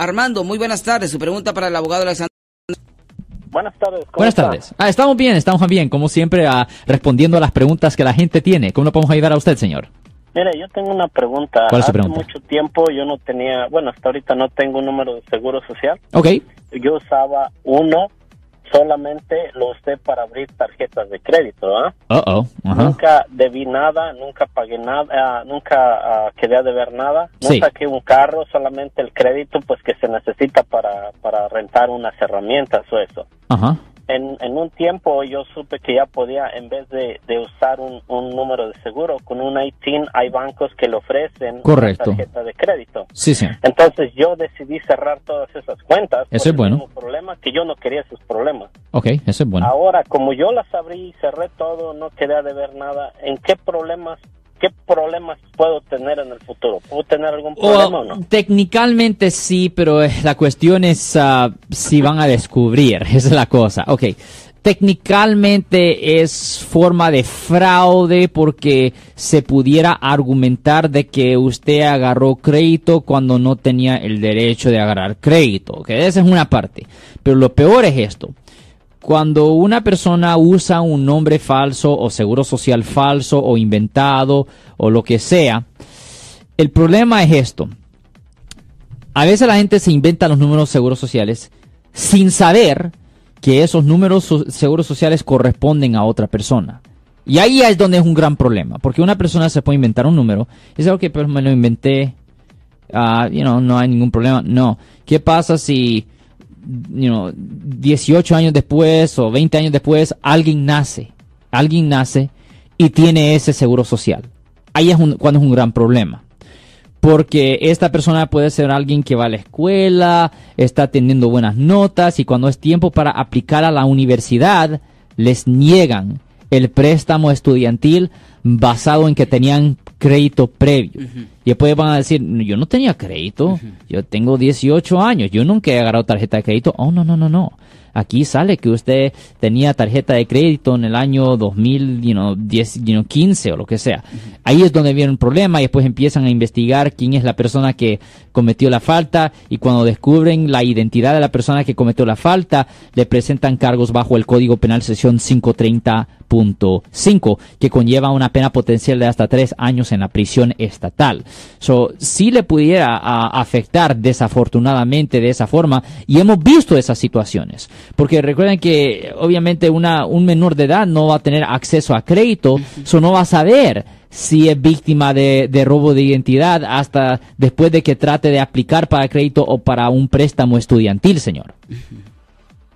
Armando, muy buenas tardes. Su pregunta para el abogado Alexander. Buenas tardes. Buenas tardes. Ah, estamos bien, estamos bien, como siempre, ah, respondiendo a las preguntas que la gente tiene. ¿Cómo le podemos ayudar a usted, señor? Mire, yo tengo una pregunta. ¿Cuál es su Hace pregunta? mucho tiempo yo no tenía, bueno, hasta ahorita no tengo un número de seguro social. Ok. Yo usaba uno, solamente lo usé para abrir tarjetas de crédito, ¿ah? Uh oh. Nunca debí nada, nunca pagué nada, ah, nunca ah, quedé a deber nada. No Sí. saqué un carro, solamente el crédito, pues que se necesita para, para rentar unas herramientas o eso. Ajá. En, en un tiempo yo supe que ya podía, en vez de, de usar un, un número de seguro, con un ITIN hay bancos que le ofrecen Correcto. una tarjeta de crédito. Sí, señor. Entonces yo decidí cerrar todas esas cuentas. Eso es bueno. problema que yo no quería esos problemas. Ok, eso es bueno. Ahora, como yo las abrí y cerré todo, no quedé a deber nada, ¿en qué problemas, qué problemas puedo tener en el futuro? ¿Puedo tener algún problema o no? Técnicamente sí, pero eh, la cuestión es ah, si van a descubrir, esa es la cosa. Ok, técnicamente es forma de fraude porque se pudiera argumentar de que usted agarró crédito cuando no tenía el derecho de agarrar crédito. Ok, esa es una parte. Pero lo peor es esto. Cuando una persona usa un nombre falso o seguro social falso o inventado o lo que sea, el problema es esto. A veces la gente se inventa los números seguros sociales sin saber que esos números seguros sociales corresponden a otra persona. Y ahí es donde es un gran problema, porque una persona se puede inventar un número y dice, ok, pero me lo inventé, ah, you know, no hay ningún problema. No. ¿Qué pasa si, you know, 18 años después o 20 años después alguien nace, alguien nace y tiene ese seguro social? Ahí es un- cuando es un gran problema porque esta persona puede ser alguien que va a la escuela, está teniendo buenas notas y cuando es tiempo para aplicar a la universidad, les niegan el préstamo estudiantil basado en que tenían crédito previo. Y después van a decir, yo no tenía crédito, yo tengo 18 años, yo nunca he agarrado tarjeta de crédito. Oh, no, no, no, no. Aquí sale que usted tenía tarjeta de crédito en el año 2000, you know, 10, you know, 15 o lo que sea. Ahí es donde viene el problema y después empiezan a investigar quién es la persona que cometió la falta y cuando descubren la identidad de la persona que cometió la falta, le presentan cargos bajo el Código Penal sección 530.5 que conlleva una pena potencial de hasta tres años en la prisión estatal. So, sí le pudiera a, afectar desafortunadamente de esa forma y hemos visto esas situaciones. Porque recuerden que obviamente una, un menor de edad no va a tener acceso a crédito, so no va a saber si es víctima de, de robo de identidad hasta después de que trate de aplicar para crédito o para un préstamo estudiantil, señor.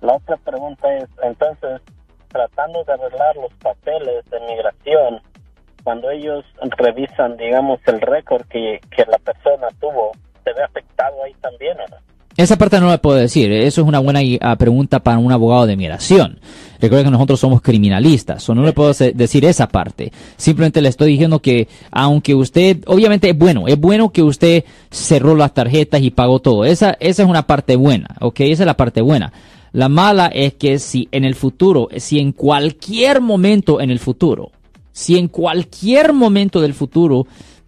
La otra pregunta es, entonces, tratando de arreglar los papeles de migración, cuando ellos revisan, digamos, el récord que, que la persona tuvo, ¿se ve afectado ahí también o no? Esa parte no le puedo decir. Eso es una buena ah, pregunta para un abogado de migración. Recuerden que nosotros somos criminalistas, o no le puedo decir esa parte. Simplemente le estoy diciendo que, aunque usted, obviamente es bueno, es bueno que usted cerró las tarjetas y pagó todo. Esa, esa es una parte buena, ¿ok? Esa es la parte buena. La mala es que si en el futuro, si en cualquier momento en el futuro, si en cualquier momento del futuro,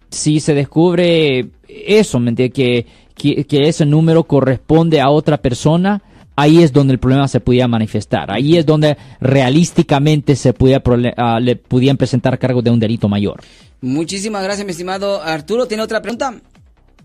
si se descubre eso, ¿me? Que, que, que ese número corresponde a otra persona, ahí es donde el problema se podía manifestar. Ahí es donde realísticamente se podía, prole- ah, le podían presentar cargos de un delito mayor. Muchísimas gracias, mi estimado Arturo. ¿Tiene otra pregunta?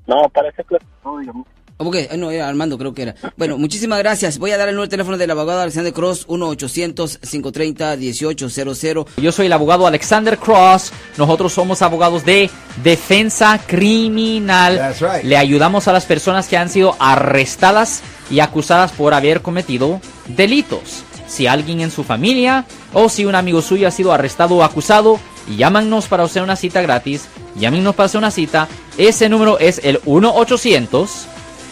No, parece que no, Ok, eh, no, era Armando, creo que era. Bueno, muchísimas gracias. Voy a dar el número de teléfono del abogado Alexander Cross, 1-800-530-1800. Yo soy el abogado Alexander Cross. Nosotros somos abogados de defensa criminal. That's right. Le ayudamos a las personas que han sido arrestadas y acusadas por haber cometido delitos. Si alguien en su familia o si un amigo suyo ha sido arrestado o acusado, llámanos para hacer una cita gratis. Llámenos para hacer una cita. Ese número es el 1 800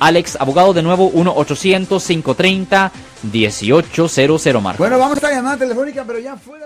Alex Abogado de nuevo 1-800-530-1800 Marco. Bueno, vamos a esta llamada telefónica, pero ya fuera.